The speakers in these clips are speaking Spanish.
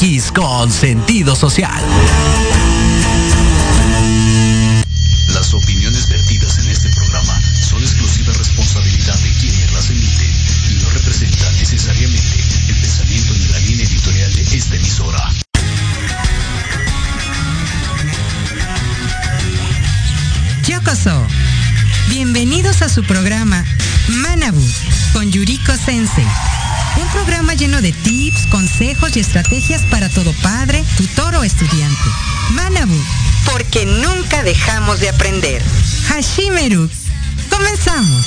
MX con sentido social. Las opiniones vertidas en este programa son exclusiva responsabilidad de quienes las emiten y no representan necesariamente el pensamiento ni la línea editorial de esta emisora. Yokoso. Bienvenidos a su programa Manabu con Yuriko Sensei un programa lleno de consejos y estrategias para todo padre, tutor o estudiante. Manabu. Porque nunca dejamos de aprender. Hashimeru. Comenzamos.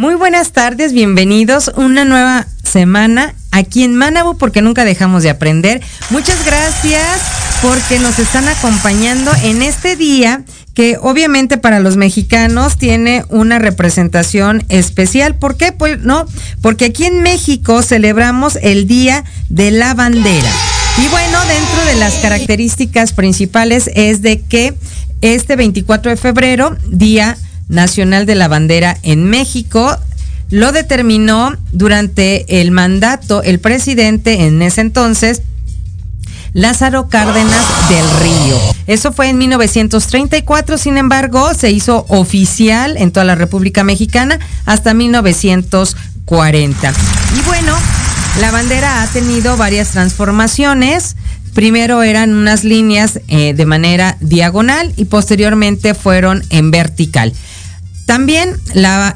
Muy buenas tardes, bienvenidos. Una nueva semana aquí en Manabu porque nunca dejamos de aprender. Muchas gracias porque nos están acompañando en este día que obviamente para los mexicanos tiene una representación especial. ¿Por qué? Pues no, porque aquí en México celebramos el Día de la Bandera. Y bueno, dentro de las características principales es de que este 24 de febrero, Día Nacional de la Bandera en México, lo determinó durante el mandato el presidente en ese entonces, Lázaro Cárdenas del Río. Eso fue en 1934, sin embargo, se hizo oficial en toda la República Mexicana hasta 1940. Y bueno, la bandera ha tenido varias transformaciones. Primero eran unas líneas eh, de manera diagonal y posteriormente fueron en vertical. También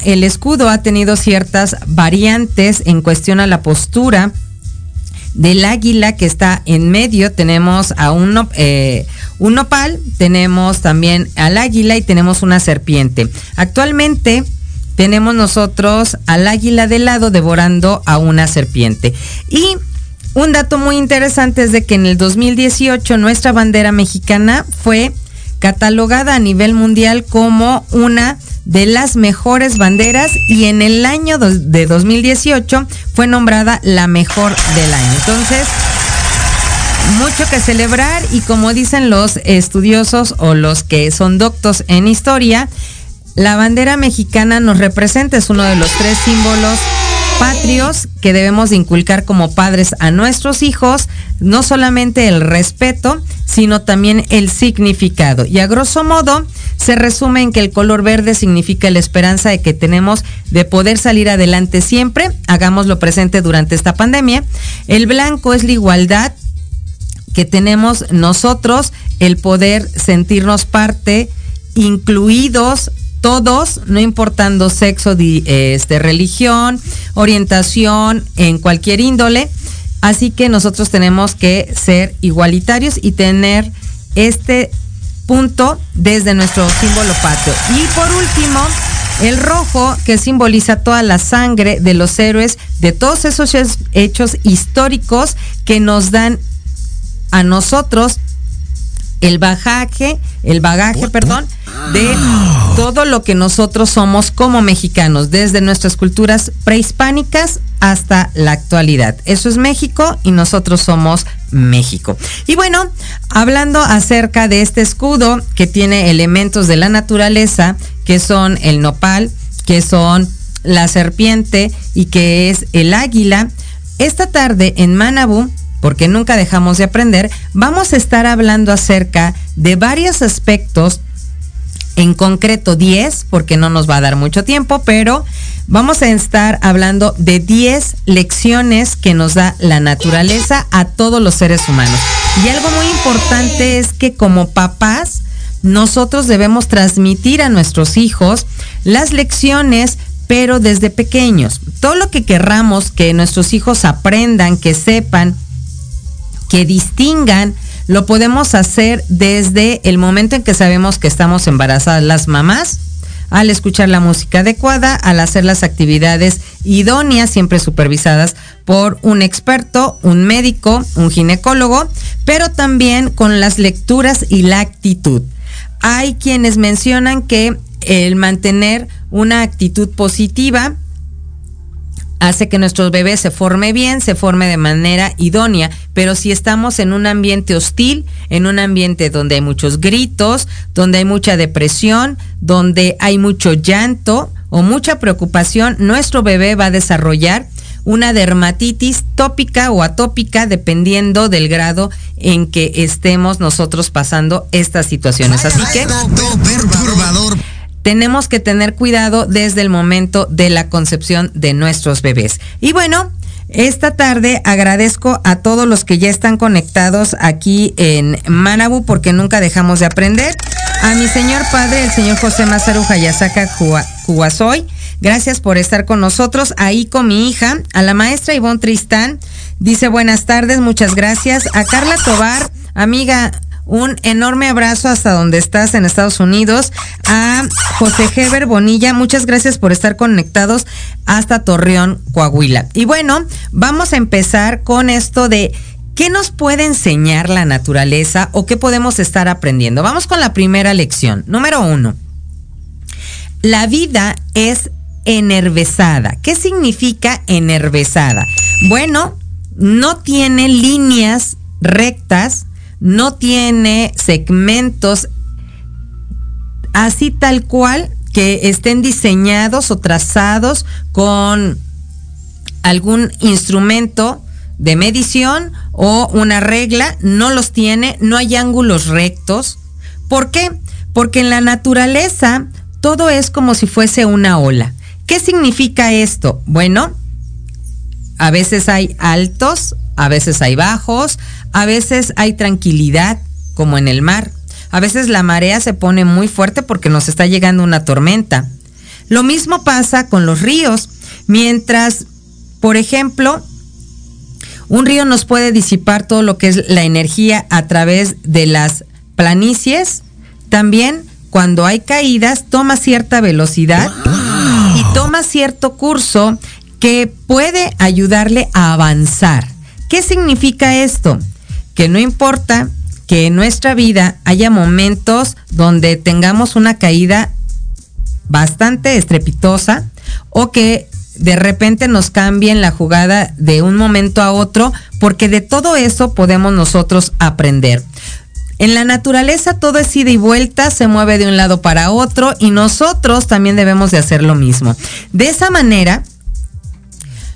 el escudo ha tenido ciertas variantes en cuestión a la postura del águila que está en medio. Tenemos a un, eh, un nopal, tenemos también al águila y tenemos una serpiente. Actualmente tenemos nosotros al águila de lado devorando a una serpiente. Y un dato muy interesante es de que en el 2018 nuestra bandera mexicana fue catalogada a nivel mundial como una de las mejores banderas y en el año de 2018 fue nombrada la mejor del año. Entonces, mucho que celebrar y como dicen los estudiosos o los que son doctos en historia, la bandera mexicana nos representa, es uno de los tres símbolos patrios que debemos inculcar como padres a nuestros hijos, no solamente el respeto, sino también el significado. Y a grosso modo, se resume en que el color verde significa la esperanza de que tenemos de poder salir adelante siempre, hagámoslo presente durante esta pandemia. El blanco es la igualdad que tenemos nosotros, el poder sentirnos parte, incluidos todos, no importando sexo, este, religión, orientación, en cualquier índole. Así que nosotros tenemos que ser igualitarios y tener este punto desde nuestro símbolo patrio. Y por último, el rojo que simboliza toda la sangre de los héroes, de todos esos hechos históricos que nos dan a nosotros el bagaje, el bagaje, perdón, de todo lo que nosotros somos como mexicanos, desde nuestras culturas prehispánicas hasta la actualidad. Eso es México y nosotros somos México. Y bueno, hablando acerca de este escudo que tiene elementos de la naturaleza, que son el nopal, que son la serpiente y que es el águila, esta tarde en Manabú porque nunca dejamos de aprender, vamos a estar hablando acerca de varios aspectos, en concreto 10, porque no nos va a dar mucho tiempo, pero vamos a estar hablando de 10 lecciones que nos da la naturaleza a todos los seres humanos. Y algo muy importante es que como papás, nosotros debemos transmitir a nuestros hijos las lecciones pero desde pequeños. Todo lo que querramos que nuestros hijos aprendan, que sepan, que distingan, lo podemos hacer desde el momento en que sabemos que estamos embarazadas las mamás, al escuchar la música adecuada, al hacer las actividades idóneas, siempre supervisadas por un experto, un médico, un ginecólogo, pero también con las lecturas y la actitud. Hay quienes mencionan que el mantener una actitud positiva hace que nuestro bebé se forme bien, se forme de manera idónea, pero si estamos en un ambiente hostil, en un ambiente donde hay muchos gritos, donde hay mucha depresión, donde hay mucho llanto o mucha preocupación, nuestro bebé va a desarrollar una dermatitis tópica o atópica dependiendo del grado en que estemos nosotros pasando estas situaciones. Así que tenemos que tener cuidado desde el momento de la concepción de nuestros bebés. Y bueno, esta tarde agradezco a todos los que ya están conectados aquí en Manabu porque nunca dejamos de aprender. A mi señor padre, el señor José Masaru Hayasaka Kuwasoy, gracias por estar con nosotros. Ahí con mi hija, a la maestra Ivonne Tristán, dice buenas tardes, muchas gracias. A Carla Tobar, amiga, un enorme abrazo hasta donde estás en Estados Unidos. A José Heber Bonilla, muchas gracias por estar conectados hasta Torreón, Coahuila. Y bueno, vamos a empezar con esto de qué nos puede enseñar la naturaleza o qué podemos estar aprendiendo. Vamos con la primera lección. Número uno. La vida es enervezada. ¿Qué significa enervezada? Bueno, no tiene líneas rectas, no tiene segmentos así tal cual que estén diseñados o trazados con algún instrumento de medición o una regla, no los tiene, no hay ángulos rectos. ¿Por qué? Porque en la naturaleza todo es como si fuese una ola. ¿Qué significa esto? Bueno, a veces hay altos, a veces hay bajos, a veces hay tranquilidad, como en el mar. A veces la marea se pone muy fuerte porque nos está llegando una tormenta. Lo mismo pasa con los ríos. Mientras, por ejemplo, un río nos puede disipar todo lo que es la energía a través de las planicies, también cuando hay caídas toma cierta velocidad y toma cierto curso que puede ayudarle a avanzar. ¿Qué significa esto? que no importa que en nuestra vida haya momentos donde tengamos una caída bastante estrepitosa o que de repente nos cambien la jugada de un momento a otro, porque de todo eso podemos nosotros aprender. En la naturaleza todo es ida y vuelta, se mueve de un lado para otro y nosotros también debemos de hacer lo mismo. De esa manera,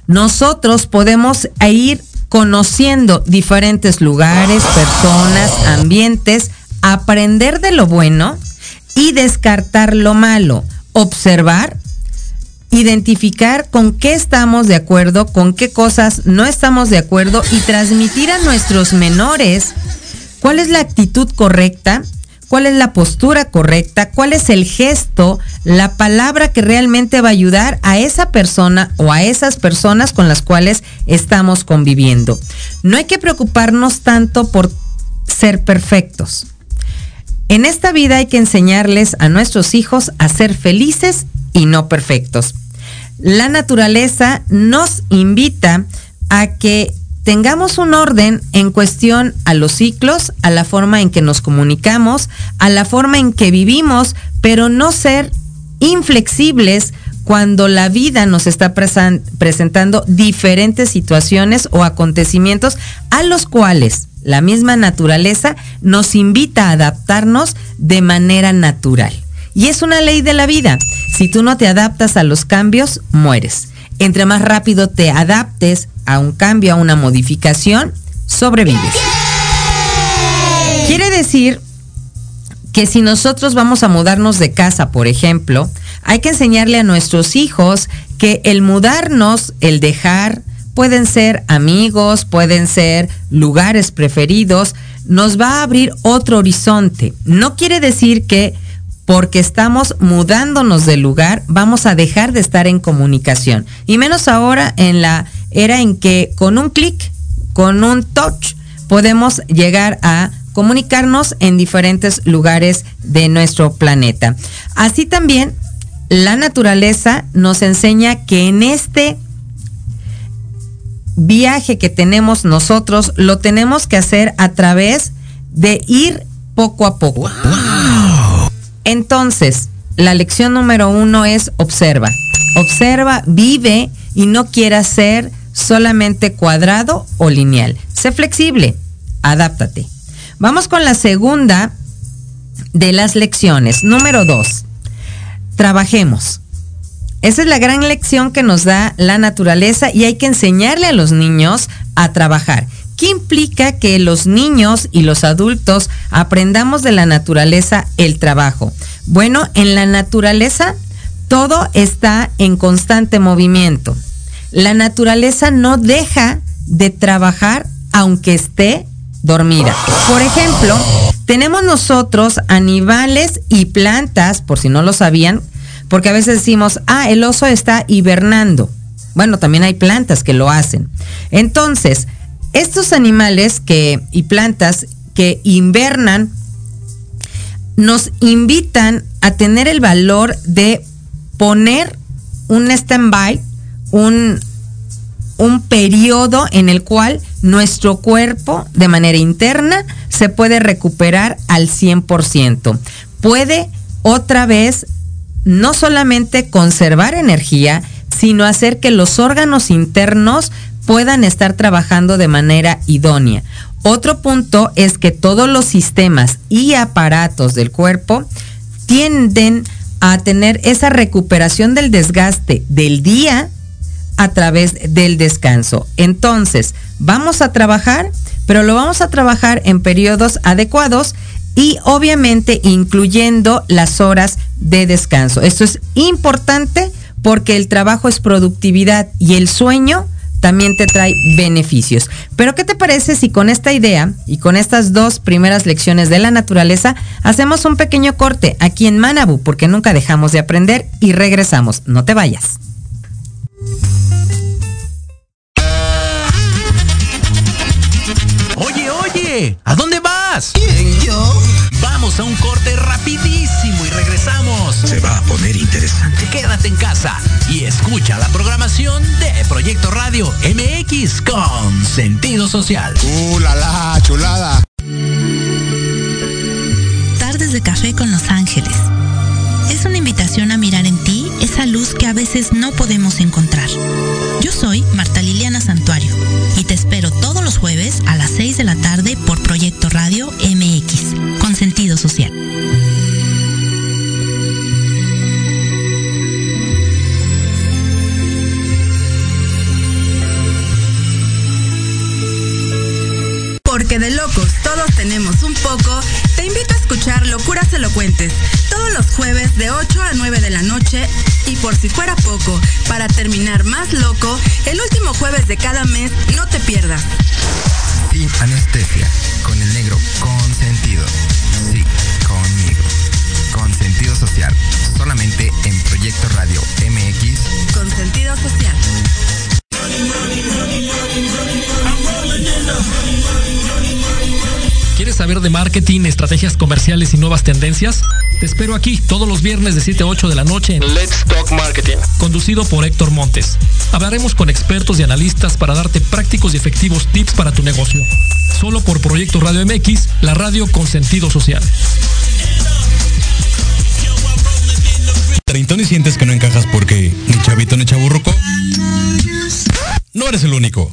nosotros podemos ir conociendo diferentes lugares, personas, ambientes, aprender de lo bueno y descartar lo malo, observar, identificar con qué estamos de acuerdo, con qué cosas no estamos de acuerdo y transmitir a nuestros menores cuál es la actitud correcta cuál es la postura correcta, cuál es el gesto, la palabra que realmente va a ayudar a esa persona o a esas personas con las cuales estamos conviviendo. No hay que preocuparnos tanto por ser perfectos. En esta vida hay que enseñarles a nuestros hijos a ser felices y no perfectos. La naturaleza nos invita a que tengamos un orden en cuestión a los ciclos, a la forma en que nos comunicamos, a la forma en que vivimos, pero no ser inflexibles cuando la vida nos está presentando diferentes situaciones o acontecimientos a los cuales la misma naturaleza nos invita a adaptarnos de manera natural. Y es una ley de la vida. Si tú no te adaptas a los cambios, mueres. Entre más rápido te adaptes a un cambio, a una modificación, sobrevives. Quiere decir que si nosotros vamos a mudarnos de casa, por ejemplo, hay que enseñarle a nuestros hijos que el mudarnos, el dejar, pueden ser amigos, pueden ser lugares preferidos, nos va a abrir otro horizonte. No quiere decir que porque estamos mudándonos de lugar, vamos a dejar de estar en comunicación. Y menos ahora en la era en que con un clic, con un touch, podemos llegar a comunicarnos en diferentes lugares de nuestro planeta. Así también, la naturaleza nos enseña que en este viaje que tenemos nosotros lo tenemos que hacer a través de ir poco a poco. Entonces, la lección número uno es observa. Observa, vive y no quiera ser solamente cuadrado o lineal. Sé flexible, adáptate. Vamos con la segunda de las lecciones. Número dos, trabajemos. Esa es la gran lección que nos da la naturaleza y hay que enseñarle a los niños a trabajar. ¿Qué implica que los niños y los adultos aprendamos de la naturaleza el trabajo? Bueno, en la naturaleza todo está en constante movimiento. La naturaleza no deja de trabajar aunque esté dormida. Por ejemplo, tenemos nosotros animales y plantas, por si no lo sabían, porque a veces decimos, ah, el oso está hibernando. Bueno, también hay plantas que lo hacen. Entonces, estos animales que, y plantas que invernan nos invitan a tener el valor de poner un stand-by, un, un periodo en el cual nuestro cuerpo de manera interna se puede recuperar al 100%. Puede otra vez no solamente conservar energía, sino hacer que los órganos internos puedan estar trabajando de manera idónea. Otro punto es que todos los sistemas y aparatos del cuerpo tienden a tener esa recuperación del desgaste del día a través del descanso. Entonces, vamos a trabajar, pero lo vamos a trabajar en periodos adecuados y obviamente incluyendo las horas de descanso. Esto es importante porque el trabajo es productividad y el sueño también te trae beneficios. Pero ¿qué te parece si con esta idea y con estas dos primeras lecciones de la naturaleza hacemos un pequeño corte aquí en Manabu porque nunca dejamos de aprender y regresamos? No te vayas. Oye, oye, ¿a dónde vas? ¿Quién, yo? Vamos a un corte rapidísimo y regresamos. Se va a poner interesante. Quédate en casa y escucha la programación Proyecto Radio MX con sentido social. ¡Uh, la, la chulada! Tardes de café con Los Ángeles. Es una invitación a mirar en ti esa luz que a veces no podemos encontrar. De 8 a 9 de la noche y por si fuera poco, para terminar más loco, el último jueves de cada mes no te pierdas. Sin anestesia, con el negro consentido. Sí, conmigo. Con sentido social, solamente en Proyecto Radio MX. Con sentido social. ¿Quieres saber de marketing, estrategias comerciales y nuevas tendencias? Te espero aquí todos los viernes de 7 a 8 de la noche en Let's Talk Marketing, conducido por Héctor Montes. Hablaremos con expertos y analistas para darte prácticos y efectivos tips para tu negocio. Solo por Proyecto Radio MX, la radio con sentido social. Treintón y sientes que no encajas porque ni chavito ni chaburruco. No eres el único.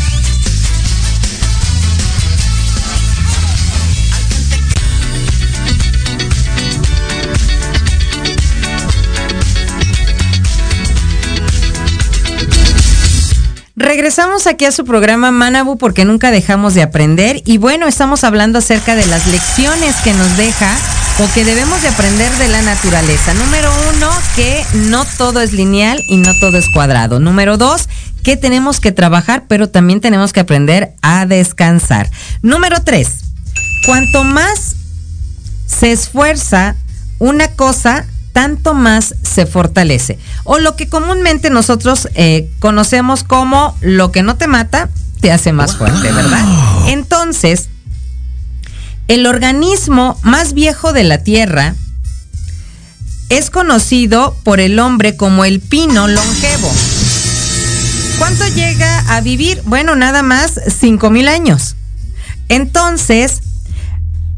Regresamos aquí a su programa Manabu porque nunca dejamos de aprender y bueno, estamos hablando acerca de las lecciones que nos deja o que debemos de aprender de la naturaleza. Número uno, que no todo es lineal y no todo es cuadrado. Número dos, que tenemos que trabajar, pero también tenemos que aprender a descansar. Número tres, cuanto más se esfuerza una cosa, tanto más se fortalece. O lo que comúnmente nosotros eh, conocemos como lo que no te mata, te hace más fuerte, ¿verdad? Entonces, el organismo más viejo de la Tierra es conocido por el hombre como el pino longevo. ¿Cuánto llega a vivir? Bueno, nada más 5.000 años. Entonces,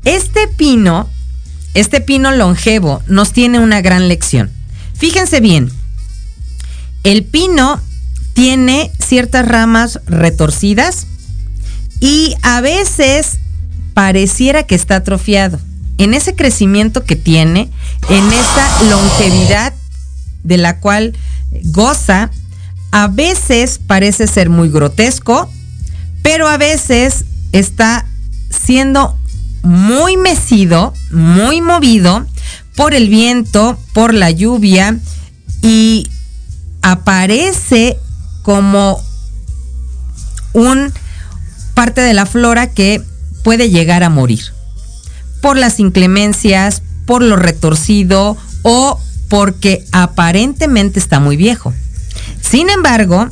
este pino este pino longevo nos tiene una gran lección. Fíjense bien, el pino tiene ciertas ramas retorcidas y a veces pareciera que está atrofiado. En ese crecimiento que tiene, en esa longevidad de la cual goza, a veces parece ser muy grotesco, pero a veces está siendo muy mecido, muy movido por el viento, por la lluvia y aparece como un parte de la flora que puede llegar a morir por las inclemencias, por lo retorcido o porque aparentemente está muy viejo. Sin embargo,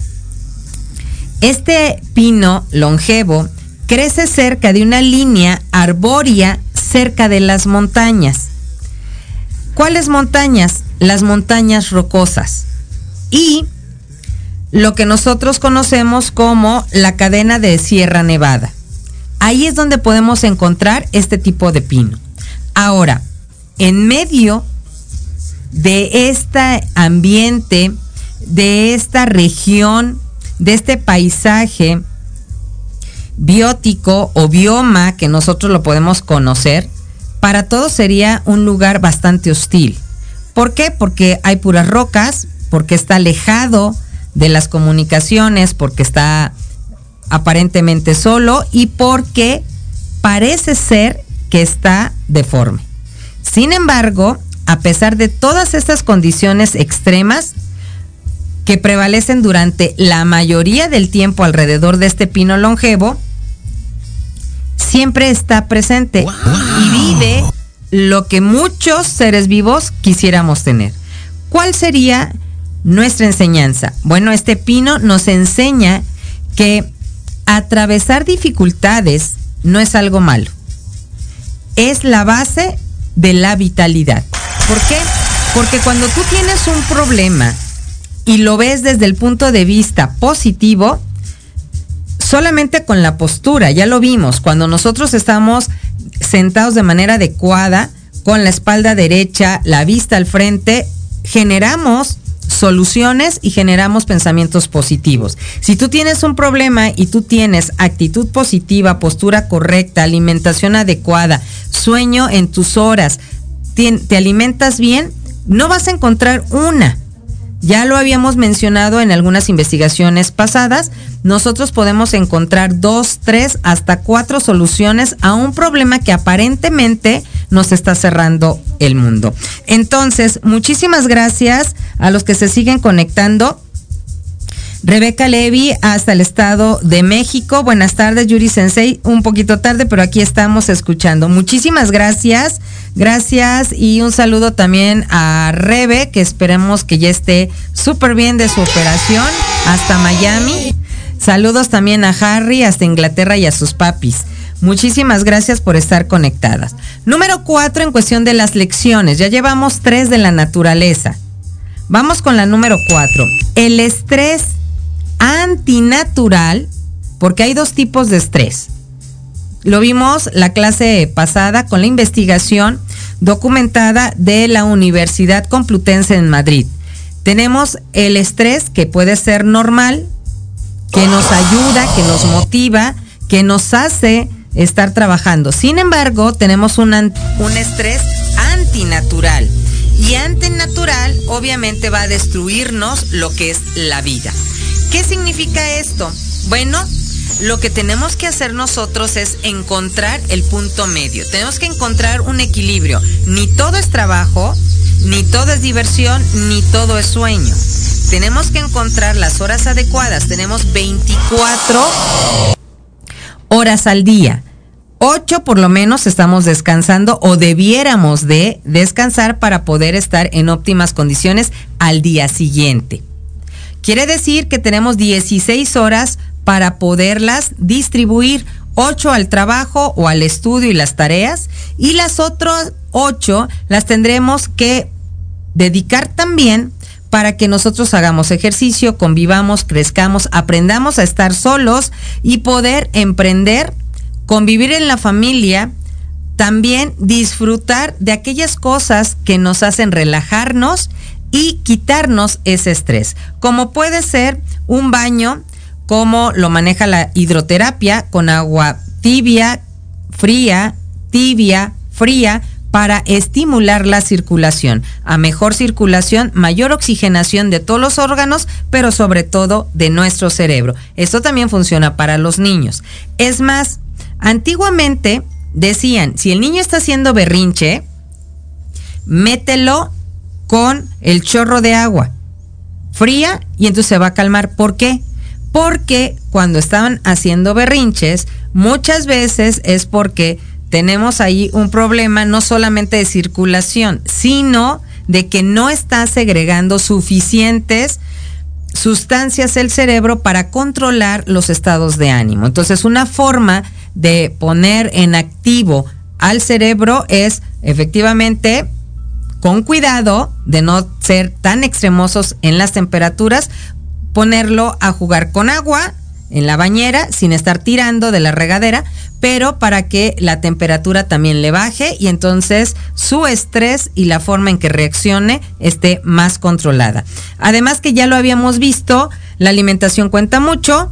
este pino longevo crece cerca de una línea arbórea cerca de las montañas. ¿Cuáles montañas? Las montañas rocosas. Y lo que nosotros conocemos como la cadena de Sierra Nevada. Ahí es donde podemos encontrar este tipo de pino. Ahora, en medio de este ambiente, de esta región, de este paisaje, biótico o bioma que nosotros lo podemos conocer, para todos sería un lugar bastante hostil. ¿Por qué? Porque hay puras rocas, porque está alejado de las comunicaciones, porque está aparentemente solo y porque parece ser que está deforme. Sin embargo, a pesar de todas estas condiciones extremas, que prevalecen durante la mayoría del tiempo alrededor de este pino longevo, siempre está presente y vive lo que muchos seres vivos quisiéramos tener. ¿Cuál sería nuestra enseñanza? Bueno, este pino nos enseña que atravesar dificultades no es algo malo. Es la base de la vitalidad. ¿Por qué? Porque cuando tú tienes un problema y lo ves desde el punto de vista positivo, solamente con la postura, ya lo vimos, cuando nosotros estamos sentados de manera adecuada, con la espalda derecha, la vista al frente, generamos soluciones y generamos pensamientos positivos. Si tú tienes un problema y tú tienes actitud positiva, postura correcta, alimentación adecuada, sueño en tus horas, te, alimentas bien, no vas a encontrar una, ya lo habíamos mencionado en algunas investigaciones pasadas, nosotros podemos encontrar dos, tres, hasta cuatro soluciones a un problema que aparentemente nos está cerrando el mundo. Entonces, muchísimas gracias a los que se siguen conectando. Rebeca Levy hasta el Estado de México. Buenas tardes, Yuri Sensei. Un poquito tarde, pero aquí estamos escuchando. Muchísimas gracias. Gracias y un saludo también a Rebe, que esperemos que ya esté súper bien de su operación hasta Miami. Saludos también a Harry hasta Inglaterra y a sus papis. Muchísimas gracias por estar conectadas. Número cuatro en cuestión de las lecciones. Ya llevamos tres de la naturaleza. Vamos con la número cuatro. El estrés antinatural, porque hay dos tipos de estrés. Lo vimos la clase pasada con la investigación documentada de la Universidad Complutense en Madrid. Tenemos el estrés que puede ser normal, que nos ayuda, que nos motiva, que nos hace estar trabajando. Sin embargo, tenemos un, un estrés antinatural. Y antinatural obviamente va a destruirnos lo que es la vida. ¿Qué significa esto? Bueno, lo que tenemos que hacer nosotros es encontrar el punto medio. Tenemos que encontrar un equilibrio. Ni todo es trabajo, ni todo es diversión, ni todo es sueño. Tenemos que encontrar las horas adecuadas. Tenemos 24 horas al día. 8 por lo menos estamos descansando o debiéramos de descansar para poder estar en óptimas condiciones al día siguiente. Quiere decir que tenemos 16 horas para poderlas distribuir. 8 al trabajo o al estudio y las tareas. Y las otras 8 las tendremos que dedicar también para que nosotros hagamos ejercicio, convivamos, crezcamos, aprendamos a estar solos y poder emprender, convivir en la familia, también disfrutar de aquellas cosas que nos hacen relajarnos y quitarnos ese estrés, como puede ser un baño cómo lo maneja la hidroterapia con agua tibia, fría, tibia, fría, para estimular la circulación. A mejor circulación, mayor oxigenación de todos los órganos, pero sobre todo de nuestro cerebro. Esto también funciona para los niños. Es más, antiguamente decían, si el niño está haciendo berrinche, mételo con el chorro de agua fría y entonces se va a calmar. ¿Por qué? Porque cuando estaban haciendo berrinches, muchas veces es porque tenemos ahí un problema no solamente de circulación, sino de que no está segregando suficientes sustancias el cerebro para controlar los estados de ánimo. Entonces, una forma de poner en activo al cerebro es efectivamente con cuidado de no ser tan extremosos en las temperaturas, ponerlo a jugar con agua en la bañera sin estar tirando de la regadera, pero para que la temperatura también le baje y entonces su estrés y la forma en que reaccione esté más controlada. Además que ya lo habíamos visto, la alimentación cuenta mucho.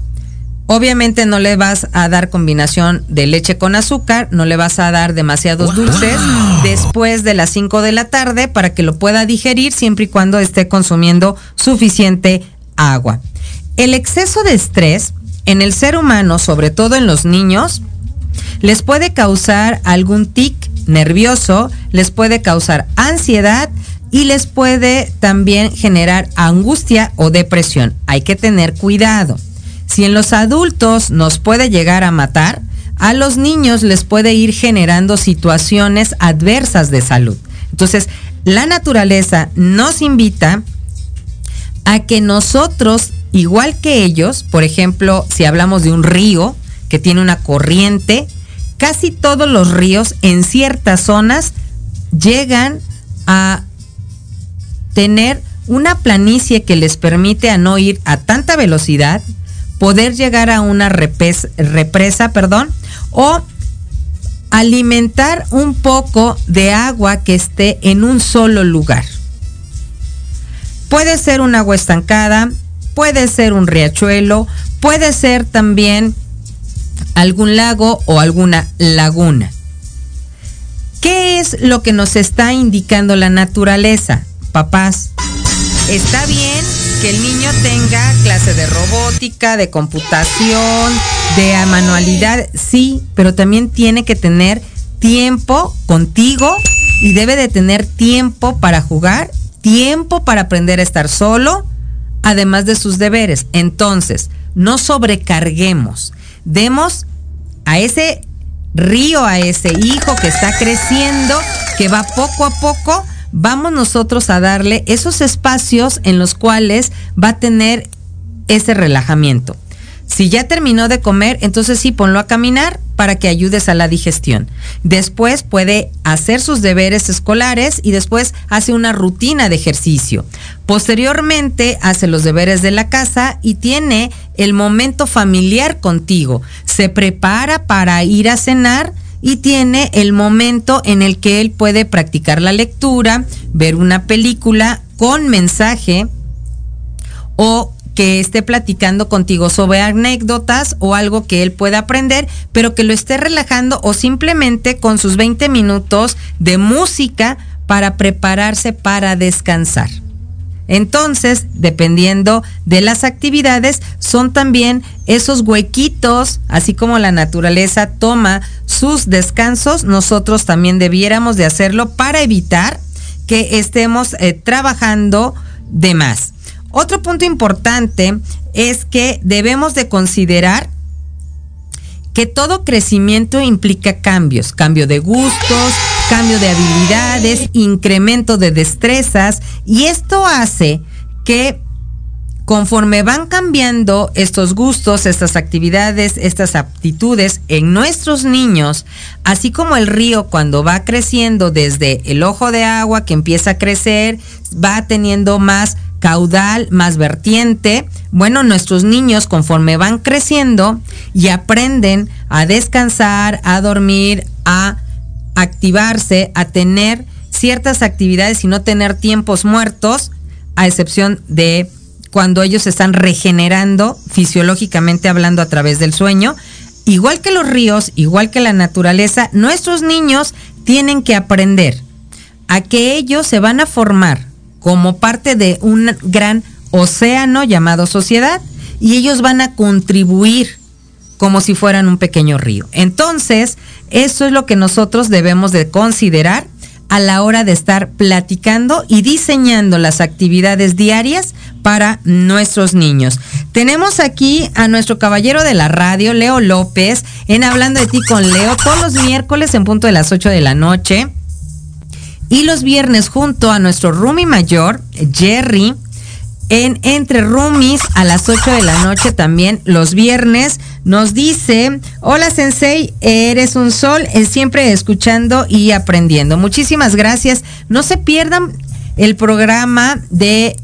Obviamente no le vas a dar combinación de leche con azúcar, no le vas a dar demasiados dulces después de las 5 de la tarde para que lo pueda digerir siempre y cuando esté consumiendo suficiente agua. El exceso de estrés en el ser humano, sobre todo en los niños, les puede causar algún tic nervioso, les puede causar ansiedad y les puede también generar angustia o depresión. Hay que tener cuidado. Si en los adultos nos puede llegar a matar, a los niños les puede ir generando situaciones adversas de salud. Entonces, la naturaleza nos invita a que nosotros, igual que ellos, por ejemplo, si hablamos de un río que tiene una corriente, casi todos los ríos en ciertas zonas llegan a tener una planicie que les permite a no ir a tanta velocidad, poder llegar a una represa, perdón, o alimentar un poco de agua que esté en un solo lugar. Puede ser un agua estancada, puede ser un riachuelo, puede ser también algún lago o alguna laguna. ¿Qué es lo que nos está indicando la naturaleza, papás? Está bien que el niño tenga clase de robótica, de computación, de manualidad, sí, pero también tiene que tener tiempo contigo y debe de tener tiempo para jugar tiempo para aprender a estar solo, además de sus deberes. Entonces, no sobrecarguemos, demos a ese río, a ese hijo que está creciendo, que va poco a poco, vamos nosotros a darle esos espacios en los cuales va a tener ese relajamiento. Si ya terminó de comer, entonces sí, ponlo a caminar para que ayudes a la digestión. Después puede hacer sus deberes escolares y después hace una rutina de ejercicio. Posteriormente hace los deberes de la casa y tiene el momento familiar contigo. Se prepara para ir a cenar y tiene el momento en el que él puede practicar la lectura, ver una película con mensaje o que esté platicando contigo sobre anécdotas o algo que él pueda aprender, pero que lo esté relajando o simplemente con sus 20 minutos de música para prepararse para descansar. Entonces, dependiendo de las actividades, son también esos huequitos, así como la naturaleza toma sus descansos, nosotros también debiéramos de hacerlo para evitar que estemos eh, trabajando de más. Otro punto importante es que debemos de considerar que todo crecimiento implica cambios, cambio de gustos, cambio de habilidades, incremento de destrezas y esto hace que conforme van cambiando estos gustos, estas actividades, estas aptitudes en nuestros niños, así como el río cuando va creciendo desde el ojo de agua que empieza a crecer, va teniendo más caudal, más vertiente. Bueno, nuestros niños conforme van creciendo y aprenden a descansar, a dormir, a activarse, a tener ciertas actividades y no tener tiempos muertos, a excepción de cuando ellos están regenerando fisiológicamente hablando a través del sueño. Igual que los ríos, igual que la naturaleza, nuestros niños tienen que aprender a que ellos se van a formar como parte de un gran océano llamado sociedad y ellos van a contribuir como si fueran un pequeño río. Entonces, eso es lo que nosotros debemos de considerar a la hora de estar platicando y diseñando las actividades diarias para nuestros niños. Tenemos aquí a nuestro caballero de la radio, Leo López, en Hablando de ti con Leo, todos los miércoles en punto de las 8 de la noche. Y los viernes junto a nuestro roomie mayor, Jerry, en Entre Roomies a las 8 de la noche también los viernes. Nos dice, hola Sensei, eres un sol, eh, siempre escuchando y aprendiendo. Muchísimas gracias. No se pierdan el programa de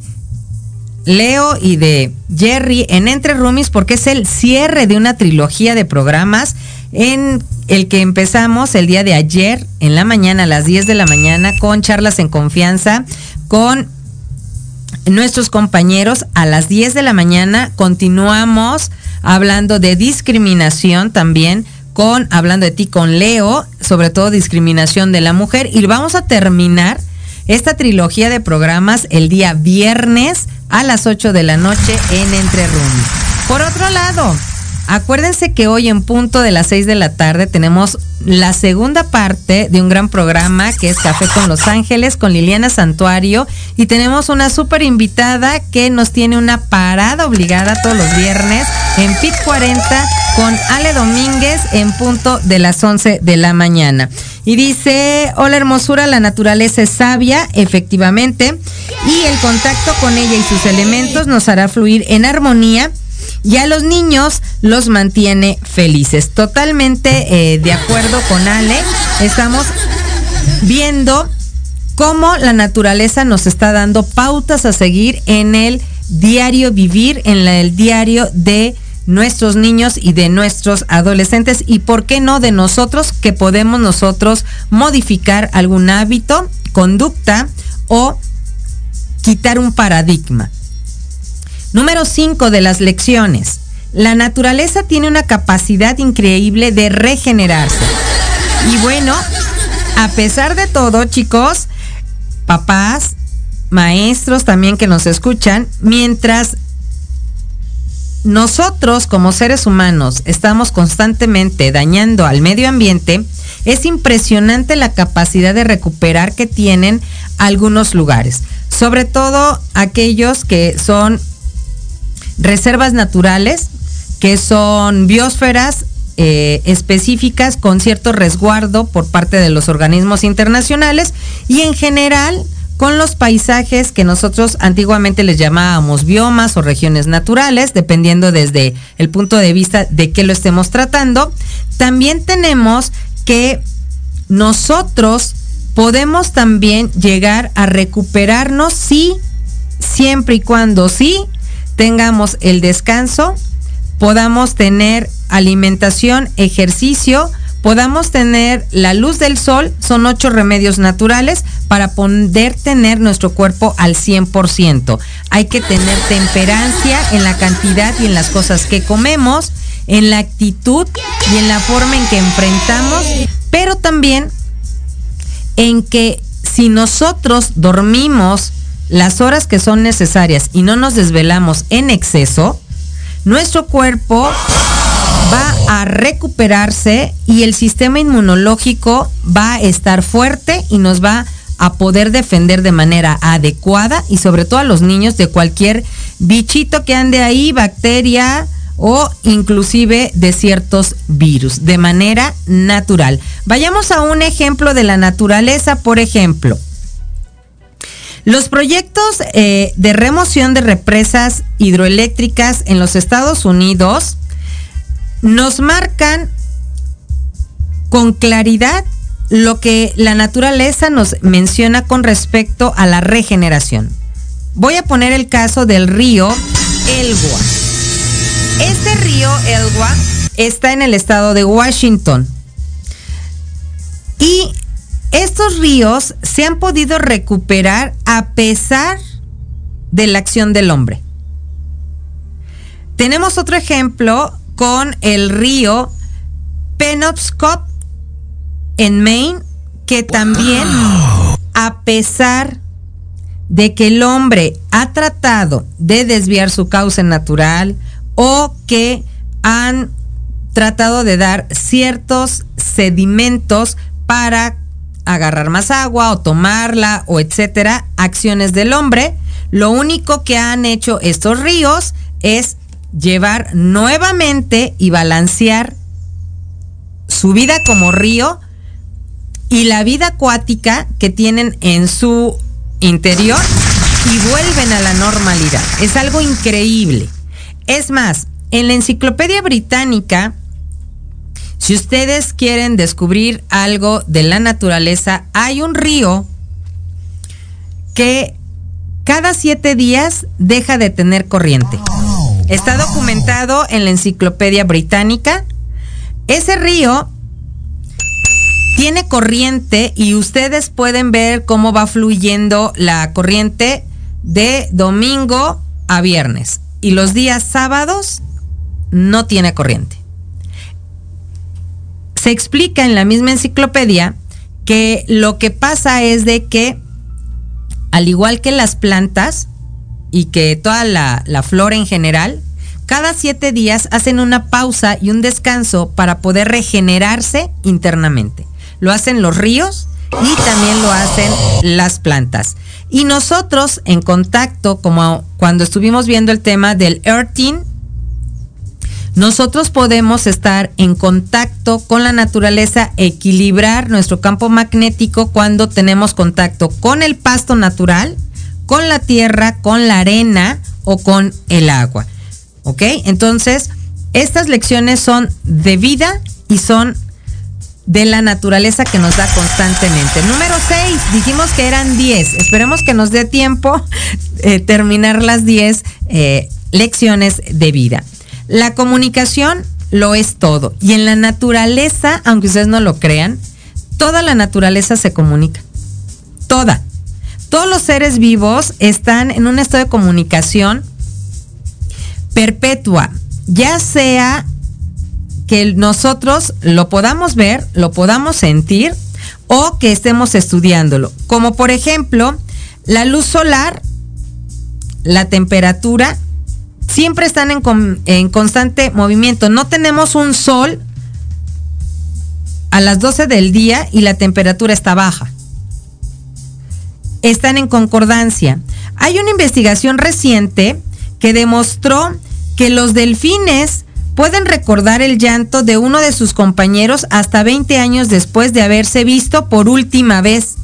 Leo y de Jerry en Entre Roomies porque es el cierre de una trilogía de programas en el que empezamos el día de ayer en la mañana a las 10 de la mañana con charlas en confianza con nuestros compañeros a las 10 de la mañana continuamos hablando de discriminación también con hablando de ti con Leo, sobre todo discriminación de la mujer y vamos a terminar esta trilogía de programas el día viernes a las 8 de la noche en Entre Roomies. Por otro lado, Acuérdense que hoy en punto de las 6 de la tarde tenemos la segunda parte de un gran programa que es Café con Los Ángeles con Liliana Santuario y tenemos una súper invitada que nos tiene una parada obligada todos los viernes en PIT 40 con Ale Domínguez en punto de las 11 de la mañana. Y dice, hola hermosura, la naturaleza es sabia, efectivamente, y el contacto con ella y sus elementos nos hará fluir en armonía y a los niños los mantiene felices. Totalmente eh, de acuerdo con Ale, estamos viendo cómo la naturaleza nos está dando pautas a seguir en el diario vivir, en el diario de nuestros niños y de nuestros adolescentes y por qué no de nosotros que podemos nosotros modificar algún hábito, conducta o quitar un paradigma. Número 5 de las lecciones. La naturaleza tiene una capacidad increíble de regenerarse. Y bueno, a pesar de todo, chicos, papás, maestros también que nos escuchan, mientras nosotros como seres humanos estamos constantemente dañando al medio ambiente, es impresionante la capacidad de recuperar que tienen algunos lugares, sobre todo aquellos que son reservas naturales, que son biosferas eh, específicas con cierto resguardo por parte de los organismos internacionales y en general con los paisajes que nosotros antiguamente les llamábamos biomas o regiones naturales, dependiendo desde el punto de vista de qué lo estemos tratando. También tenemos que nosotros podemos también llegar a recuperarnos si, siempre y cuando sí, tengamos el descanso, podamos tener alimentación, ejercicio, podamos tener la luz del sol, son ocho remedios naturales para poder tener nuestro cuerpo al 100%. Hay que tener temperancia en la cantidad y en las cosas que comemos, en la actitud y en la forma en que enfrentamos, pero también en que si nosotros dormimos las horas que son necesarias y no nos desvelamos en exceso, nuestro cuerpo va a recuperarse y el sistema inmunológico va a estar fuerte y nos va a poder defender de manera adecuada y sobre todo a los niños de cualquier bichito que ande ahí, bacteria o inclusive de ciertos virus de manera natural. Vayamos a un ejemplo de la naturaleza, por ejemplo. Los proyectos eh, de remoción de represas hidroeléctricas en los Estados Unidos nos marcan con claridad lo que la naturaleza nos menciona con respecto a la regeneración. Voy a poner el caso del río Elgua. Este río Elgua está en el estado de Washington. Y estos ríos se han podido recuperar a pesar de la acción del hombre. Tenemos otro ejemplo con el río Penobscot en Maine, que también, a pesar de que el hombre ha tratado de desviar su cauce natural o que han tratado de dar ciertos sedimentos para agarrar más agua o tomarla o etcétera, acciones del hombre. Lo único que han hecho estos ríos es llevar nuevamente y balancear su vida como río y la vida acuática que tienen en su interior y vuelven a la normalidad. Es algo increíble. Es más, en la enciclopedia británica si ustedes quieren descubrir algo de la naturaleza, hay un río que cada siete días deja de tener corriente. Está documentado en la enciclopedia británica. Ese río tiene corriente y ustedes pueden ver cómo va fluyendo la corriente de domingo a viernes. Y los días sábados no tiene corriente se explica en la misma enciclopedia que lo que pasa es de que, al igual que las plantas y que toda la, flora en general, cada siete días hacen una pausa y un descanso para poder regenerarse internamente. Lo hacen los ríos y también lo hacen las plantas. Y nosotros en contacto, como cuando estuvimos viendo el tema del earthing, nosotros podemos estar en contacto con la naturaleza, equilibrar nuestro campo magnético cuando tenemos contacto con el pasto natural, con la tierra, con la arena o con el agua. ¿Ok? Entonces, estas lecciones son de vida y son de la naturaleza que nos da constantemente. Número 6, dijimos que eran 10. Esperemos que nos dé tiempo eh, terminar las 10 eh, lecciones de vida. La comunicación lo es todo. Y en la naturaleza, aunque ustedes no lo crean, toda la naturaleza se comunica. Toda. Todos los seres vivos están en un estado de comunicación perpetua, ya sea que nosotros lo podamos ver, lo podamos sentir o que estemos estudiándolo. Como por ejemplo, la luz solar, la temperatura siempre están en, constante movimiento. No tenemos un sol a las 12 del día y la temperatura está baja. Están en concordancia. Hay una investigación reciente que demostró que los delfines pueden recordar el llanto de uno de sus compañeros hasta 20 años después de haberse visto por última vez.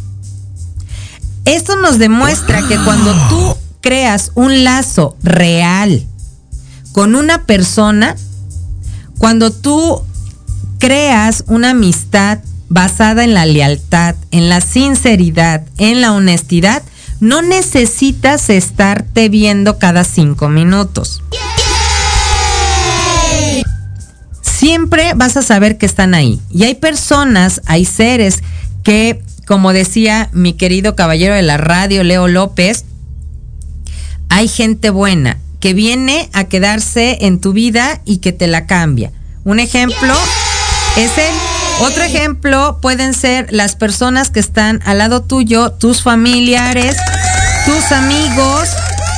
Esto nos demuestra que cuando tú creas un lazo real con una persona, cuando tú creas una amistad basada en la lealtad, en la sinceridad, en la honestidad, no necesitas estarte viendo cada cinco minutos. Siempre vas a saber que están ahí. Y hay personas, hay seres que, como decía mi querido caballero de la radio, Leo López, hay gente buena, que viene a quedarse en tu vida y que te la cambia. Un ejemplo es el otro ejemplo pueden ser las personas que están al lado tuyo, tus familiares tus amigos.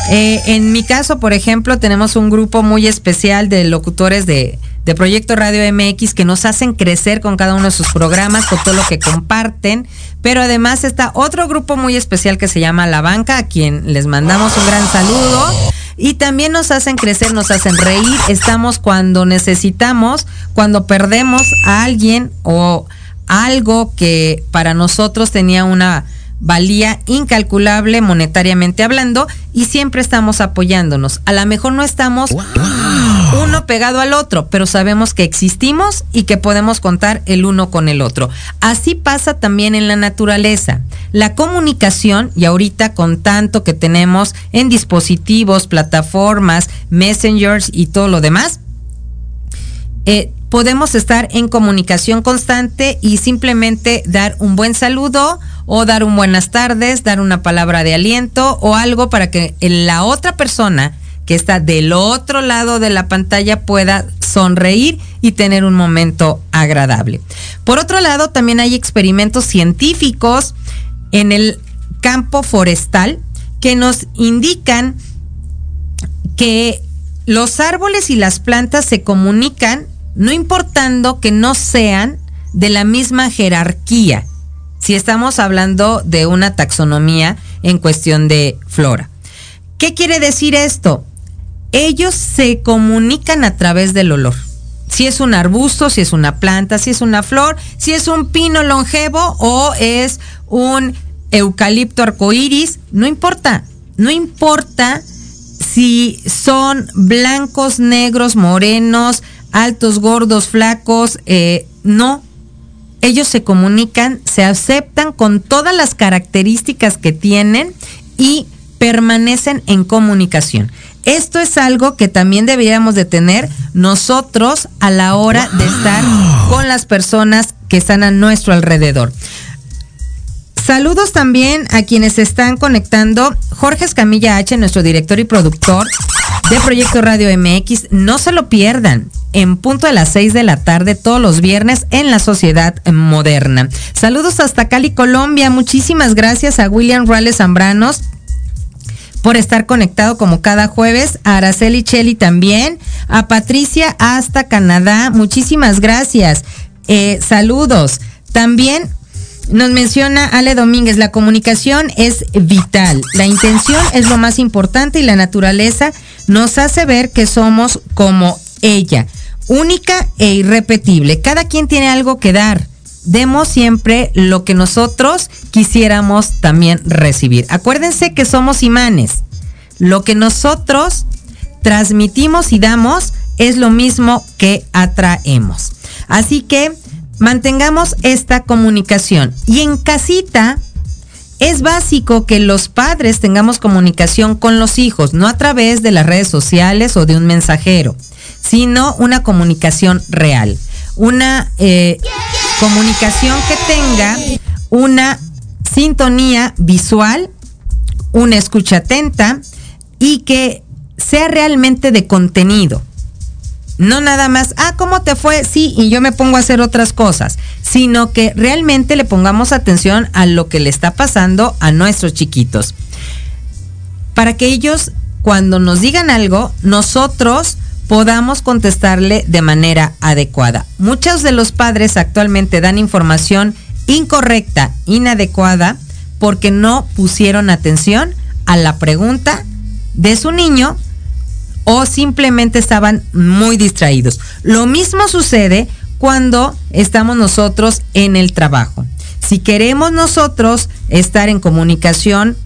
Eh, en mi caso, por ejemplo, tenemos un grupo muy especial de locutores de, de Proyecto Radio MX que nos hacen crecer con cada uno de sus programas, con todo lo que comparten. Pero además está otro grupo muy especial que se llama La Banca, a quien les mandamos un gran saludo. Y también nos hacen crecer, nos hacen reír. Estamos cuando necesitamos, cuando perdemos a alguien o algo que para nosotros tenía una valía incalculable monetariamente hablando y siempre estamos apoyándonos. A lo mejor no estamos uno pegado al otro, pero sabemos que existimos y que podemos contar el uno con el otro. Así pasa también en la naturaleza. La comunicación, y ahorita con tanto que tenemos en dispositivos, plataformas, messengers y todo lo demás, eh, podemos estar en comunicación constante y simplemente dar un buen saludo o dar un buenas tardes, dar una palabra de aliento o algo para que la otra persona que está del otro lado de la pantalla pueda sonreír y tener un momento agradable. Por otro lado, también hay experimentos científicos en el campo forestal que nos indican que los árboles y las plantas se comunican no importando que no sean de la misma jerarquía, si estamos hablando de una taxonomía en cuestión de flora. ¿Qué quiere decir esto? Ellos se comunican a través del olor. Si es un arbusto, si es una planta, si es una flor, si es un pino longevo o es un eucalipto arcoíris, no importa. No importa si son blancos, negros, morenos, altos, gordos, flacos, eh, no. Ellos se comunican, se aceptan con todas las características que tienen y permanecen en comunicación. Esto es algo que también deberíamos de tener nosotros a la hora de estar con las personas que están a nuestro alrededor. Saludos también a quienes se están conectando. Jorge Escamilla H, nuestro director y productor de Proyecto Radio MX. No se lo pierdan en punto de las 6 de la tarde todos los viernes en la Sociedad Moderna. Saludos hasta Cali, Colombia. Muchísimas gracias a William Rales Zambranos por estar conectado como cada jueves, a Araceli Cheli también, a Patricia hasta Canadá. Muchísimas gracias. Eh, saludos. También nos menciona Ale Domínguez, la comunicación es vital, la intención es lo más importante y la naturaleza nos hace ver que somos como ella, única e irrepetible. Cada quien tiene algo que dar. Demos siempre lo que nosotros quisiéramos también recibir. Acuérdense que somos imanes. Lo que nosotros transmitimos y damos es lo mismo que atraemos. Así que mantengamos esta comunicación. Y en casita es básico que los padres tengamos comunicación con los hijos, no a través de las redes sociales o de un mensajero, sino una comunicación real. Una eh, comunicación que tenga una sintonía visual, una escucha atenta y que sea realmente de contenido no nada más, ah, ¿cómo te fue? Sí, y yo me pongo a hacer otras cosas, sino que realmente le pongamos atención a lo que le está pasando a nuestros chiquitos. Para que ellos, cuando nos digan algo, nosotros podamos contestarle de manera adecuada. Muchos de los padres actualmente dan información incorrecta, inadecuada, porque no pusieron atención a la pregunta de su niño o simplemente estaban muy distraídos. Lo mismo sucede cuando estamos nosotros en el trabajo. Si queremos nosotros estar en comunicación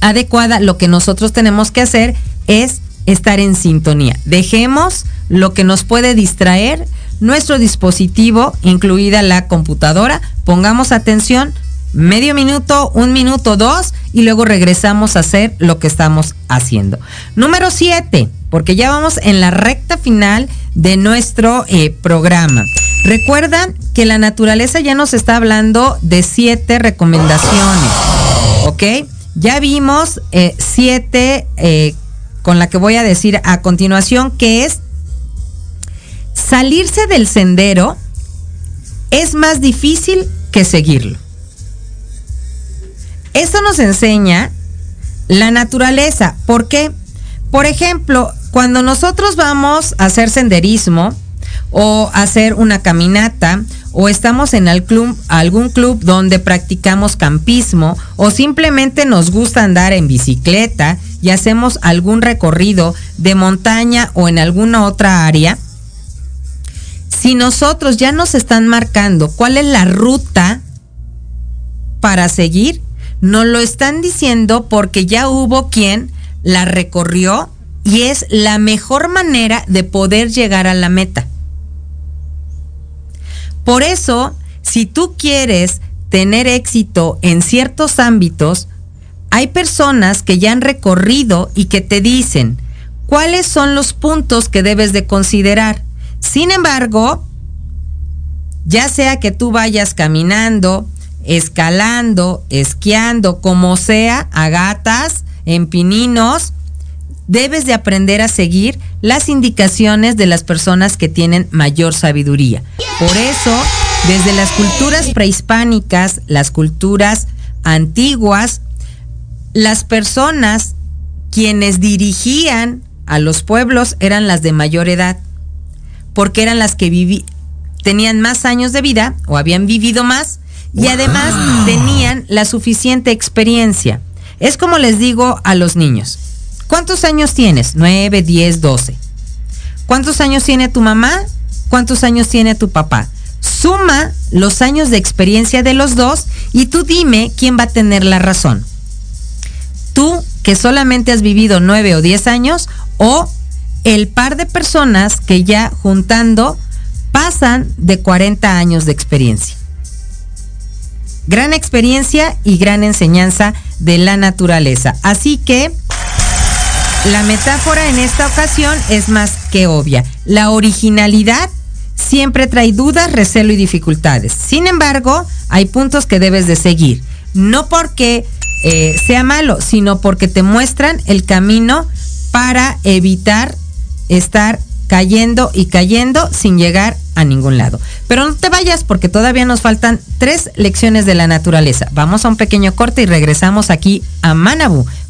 adecuada, lo que nosotros tenemos que hacer es estar en sintonía. Dejemos lo que nos puede distraer, nuestro dispositivo, incluida la computadora, pongamos atención, medio minuto, un minuto, dos, y luego regresamos a hacer lo que estamos haciendo. Número siete, porque ya vamos en la recta final de nuestro eh, programa. Recuerda que la naturaleza ya nos está hablando de siete recomendaciones, ¿ok? Ya vimos eh, siete eh, con la que voy a decir a continuación, que es salirse del sendero es más difícil que seguirlo. Esto nos enseña la naturaleza. ¿Por qué? Por ejemplo, cuando nosotros vamos a hacer senderismo o hacer una caminata o estamos en algún club donde practicamos campismo o simplemente nos gusta andar en bicicleta y hacemos algún recorrido de montaña o en alguna otra área, si nosotros ya nos están marcando cuál es la ruta para seguir, nos lo están diciendo porque ya hubo quien la recorrió y es la mejor manera de poder llegar a la meta. Por eso, si tú quieres tener éxito en ciertos ámbitos, hay personas que ya han recorrido y que te dicen cuáles son los puntos que debes de considerar. Sin embargo, ya sea que tú vayas caminando, escalando, esquiando, como sea, a gatas, en pininos, debes de aprender a seguir las indicaciones de las personas que tienen mayor sabiduría. Por eso, desde las culturas prehispánicas, las culturas antiguas, las personas quienes dirigían a los pueblos eran las de mayor edad, porque eran las que tenían más años de vida o habían vivido más y además tenían la suficiente experiencia. Es como les digo a los niños, ¿cuántos años tienes? 9, 10, 12. ¿Cuántos años tiene tu mamá? ¿Cuántos años tiene tu papá? Suma los años de experiencia de los dos y tú dime quién va a tener la razón. Tú que solamente has vivido 9 o 10 años o el par de personas que ya juntando pasan de 40 años de experiencia gran experiencia y gran enseñanza de la naturaleza. Así que la metáfora en esta ocasión es más que obvia. La originalidad siempre trae dudas, recelo y dificultades. Sin embargo, hay puntos que debes de seguir. No porque eh, sea malo, sino porque te muestran el camino para evitar estar cayendo y cayendo sin llegar a ningún lado. Pero no te vayas porque todavía nos faltan tres lecciones de la naturaleza. Vamos a un pequeño corte y regresamos aquí a Manabu,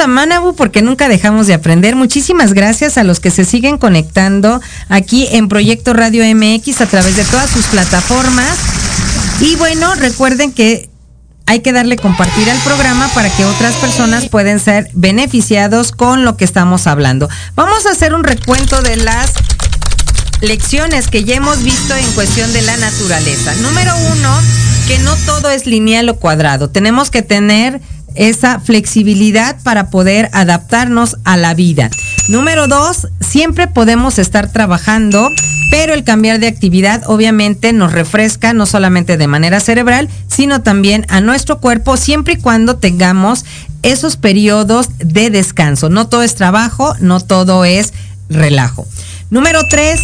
A Manabu porque nunca dejamos de aprender. Muchísimas gracias a los que se siguen conectando aquí en Proyecto Radio MX a través de todas sus plataformas. Y bueno, recuerden que hay que darle compartir al programa para que otras personas puedan ser beneficiados con lo que estamos hablando. Vamos a hacer un recuento de las lecciones que ya hemos visto en cuestión de la naturaleza. Número uno, que no todo es lineal o cuadrado. Tenemos que tener esa flexibilidad para poder adaptarnos a la vida. Número dos, siempre podemos estar trabajando, pero el cambiar de actividad obviamente nos refresca no solamente de manera cerebral, sino también a nuestro cuerpo, siempre y cuando tengamos esos periodos de descanso. No todo es trabajo, no todo es relajo. Número tres,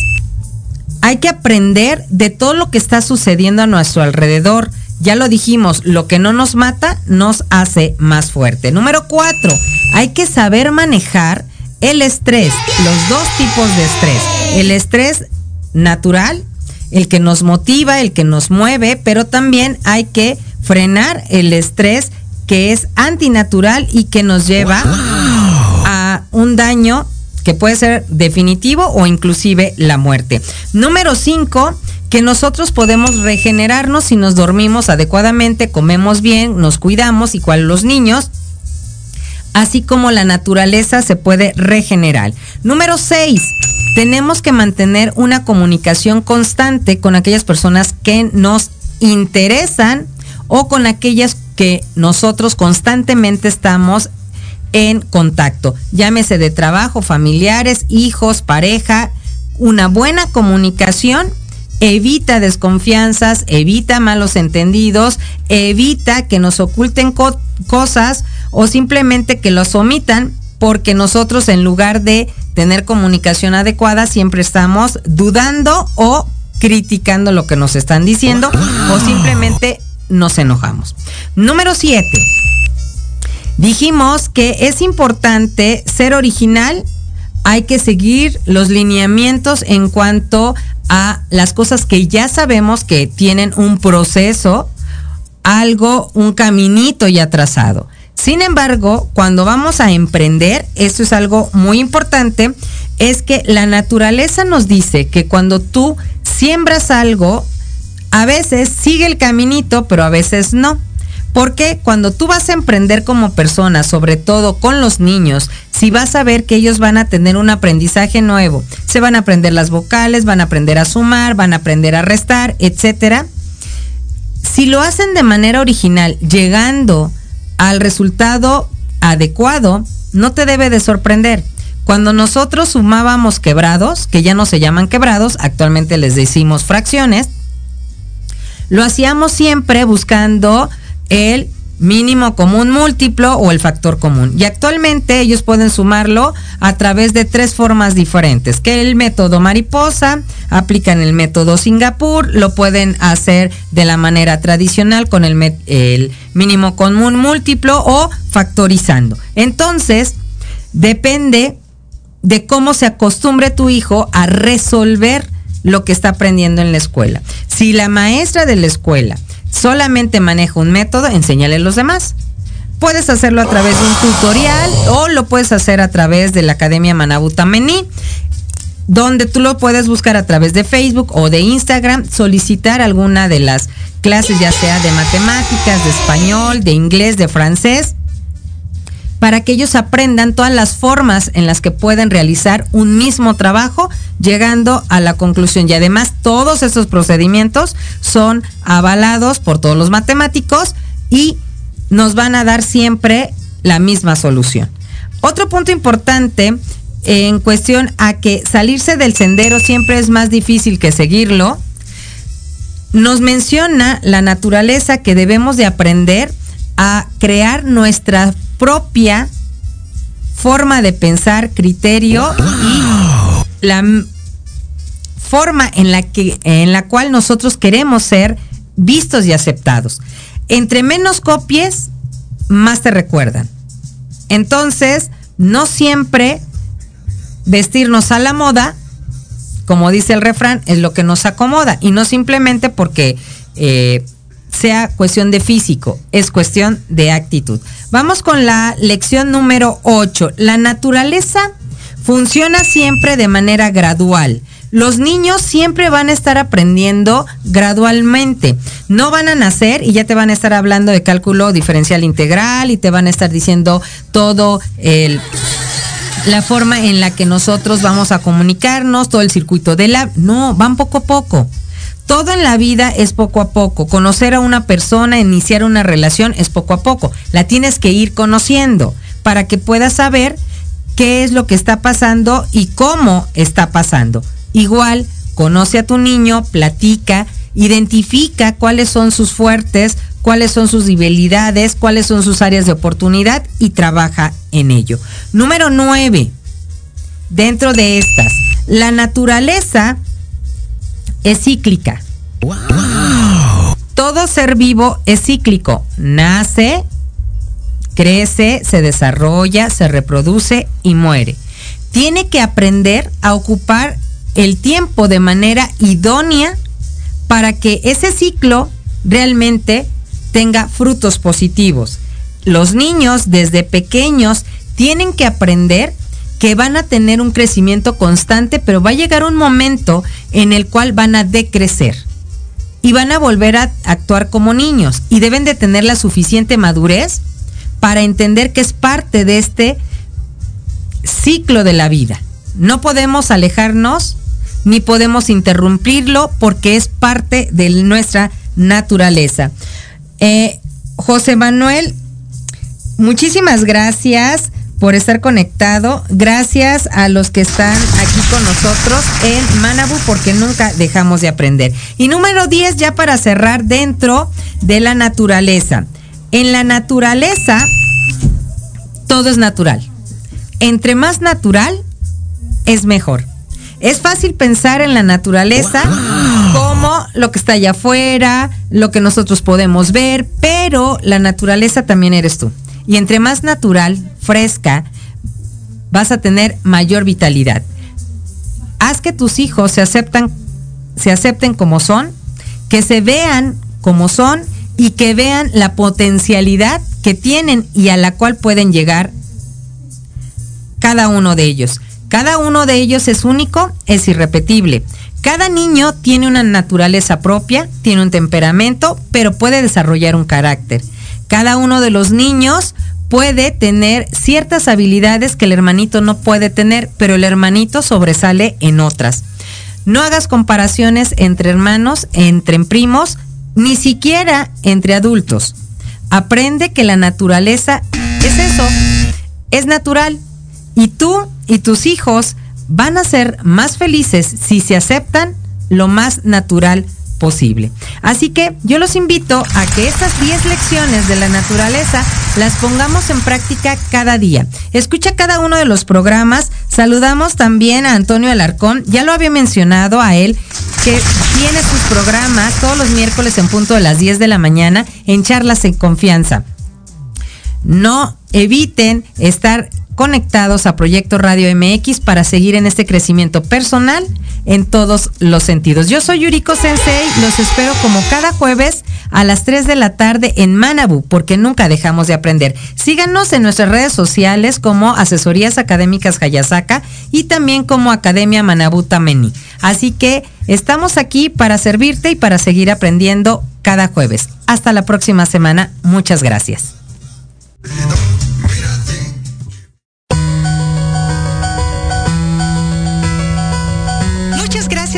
hay que aprender de todo lo que está sucediendo a nuestro alrededor ya lo dijimos, lo que no nos mata nos hace más fuerte. Número cuatro, hay que saber manejar el estrés, los dos tipos de estrés. El estrés natural, el que nos motiva, el que nos mueve, pero también hay que frenar el estrés que es antinatural y que nos lleva a un daño que puede ser definitivo o inclusive la muerte. Número cinco, que nosotros podemos regenerarnos si nos dormimos adecuadamente, comemos bien, nos cuidamos, igual los niños, así como la naturaleza se puede regenerar. Número 6. Tenemos que mantener una comunicación constante con aquellas personas que nos interesan o con aquellas que nosotros constantemente estamos en contacto. Llámese de trabajo, familiares, hijos, pareja. Una buena comunicación evita desconfianzas, evita malos entendidos, evita que nos oculten cosas o simplemente que los omitan porque nosotros en lugar de tener comunicación adecuada siempre estamos dudando o criticando lo que nos están diciendo o simplemente nos enojamos. Número 7. Dijimos que es importante ser original, hay que seguir los lineamientos en cuanto a las cosas que ya sabemos que tienen un proceso, algo, un caminito ya trazado. Sin embargo, cuando vamos a emprender, esto es algo muy importante, es que la naturaleza nos dice que cuando tú siembras algo, a veces sigue el caminito, pero a veces no. Porque cuando tú vas a emprender como persona, sobre todo con los niños, si vas a ver que ellos van a tener un aprendizaje nuevo, se van a aprender las vocales, van a aprender a sumar, van a aprender a restar, etcétera. Si lo hacen de manera original, llegando al resultado adecuado, no te debe de sorprender. Cuando nosotros sumábamos quebrados, que ya no se llaman quebrados, actualmente les decimos fracciones, lo hacíamos siempre buscando el mínimo común múltiplo o el factor común. Y actualmente ellos pueden sumarlo a través de tres formas diferentes, que el método mariposa, aplican el método Singapur, lo pueden hacer de la manera tradicional con el, el mínimo común múltiplo o factorizando. Entonces, depende de cómo se acostumbre tu hijo a resolver lo que está aprendiendo en la escuela. Si la maestra de la escuela solamente maneja un método, enséñale a los demás. Puedes hacerlo a través de un tutorial o lo puedes hacer a través de la Academia Manabu donde tú lo puedes buscar a través de Facebook o de Instagram, solicitar alguna de las clases, ya sea de matemáticas, de español, de inglés, de francés, para que ellos aprendan todas las formas en las que pueden realizar un mismo trabajo, llegando a la conclusión. Y además todos esos procedimientos son avalados por todos los matemáticos y nos van a dar siempre la misma solución. Otro punto importante en cuestión a que salirse del sendero siempre es más difícil que seguirlo, nos menciona la naturaleza que debemos de aprender a crear nuestra propia forma de pensar, criterio y la forma en la que en la cual nosotros queremos ser vistos y aceptados. Entre menos copies, más te recuerdan. Entonces, no siempre vestirnos a la moda, como dice el refrán, es lo que nos acomoda y no simplemente porque eh, sea cuestión de físico, es cuestión de actitud. Vamos con la lección número 8. La naturaleza funciona siempre de manera gradual. Los niños siempre van a estar aprendiendo gradualmente. No van a nacer y ya te van a estar hablando de cálculo diferencial integral y te van a estar diciendo todo el la forma en la que nosotros vamos a comunicarnos, todo el circuito de la... No, van poco a poco. Todo en la vida es poco a poco. Conocer a una persona, iniciar una relación es poco a poco. La tienes que ir conociendo para que puedas saber qué es lo que está pasando y cómo está pasando. Igual, conoce a tu niño, platica, identifica cuáles son sus fuertes, cuáles son sus debilidades, cuáles son sus áreas de oportunidad y trabaja en ello. Número nueve, dentro de estas, la naturaleza es cíclica. Todo ser vivo es cíclico. Nace, crece, se desarrolla, se reproduce y muere. Tiene que aprender a ocupar el tiempo de manera idónea para que ese ciclo realmente tenga frutos positivos. Los niños desde pequeños tienen que aprender que van a tener un crecimiento constante, pero va a llegar un momento en el cual van a decrecer y van a volver a actuar como niños y deben de tener la suficiente madurez para entender que es parte de este ciclo de la vida. No podemos alejarnos ni podemos interrumpirlo porque es parte de nuestra naturaleza. Eh, José Manuel, muchísimas gracias por estar conectado. Gracias a los que están aquí con nosotros en Manabu porque nunca dejamos de aprender. Y número 10 ya para cerrar dentro de la naturaleza. En la naturaleza todo es natural. Entre más natural es mejor. Es fácil pensar en la naturaleza como lo que está allá afuera, lo que nosotros podemos ver, pero la naturaleza también eres tú. Y entre más natural, fresca, vas a tener mayor vitalidad. Haz que tus hijos se aceptan, se acepten como son, que se vean como son y que vean la potencialidad que tienen y a la cual pueden llegar cada uno de ellos. Cada uno de ellos es único, es irrepetible. Cada niño tiene una naturaleza propia, tiene un temperamento, pero puede desarrollar un carácter. Cada uno de los niños puede tener ciertas habilidades que el hermanito no puede tener, pero el hermanito sobresale en otras. No hagas comparaciones entre hermanos, entre primos, ni siquiera entre adultos. Aprende que la naturaleza es eso, es natural. Y tú y tus hijos van a ser más felices si se aceptan lo más natural posible. Así que yo los invito a que estas 10 lecciones de la naturaleza las pongamos en práctica cada día. Escucha cada uno de los programas. Saludamos también a Antonio Alarcón. Ya lo había mencionado a él que tiene sus programas todos los miércoles en punto de las 10 de la mañana en charlas en confianza. No eviten estar conectados a Proyecto Radio MX para seguir en este crecimiento personal en todos los sentidos. Yo soy Yuriko Sensei, los espero como cada jueves a las 3 de la tarde en Manabu, porque nunca dejamos de aprender. Síganos en nuestras redes sociales como Asesorías Académicas Hayasaka y también como Academia Manabu Tameni. Así que estamos aquí para servirte y para seguir aprendiendo cada jueves. Hasta la próxima semana. Muchas gracias.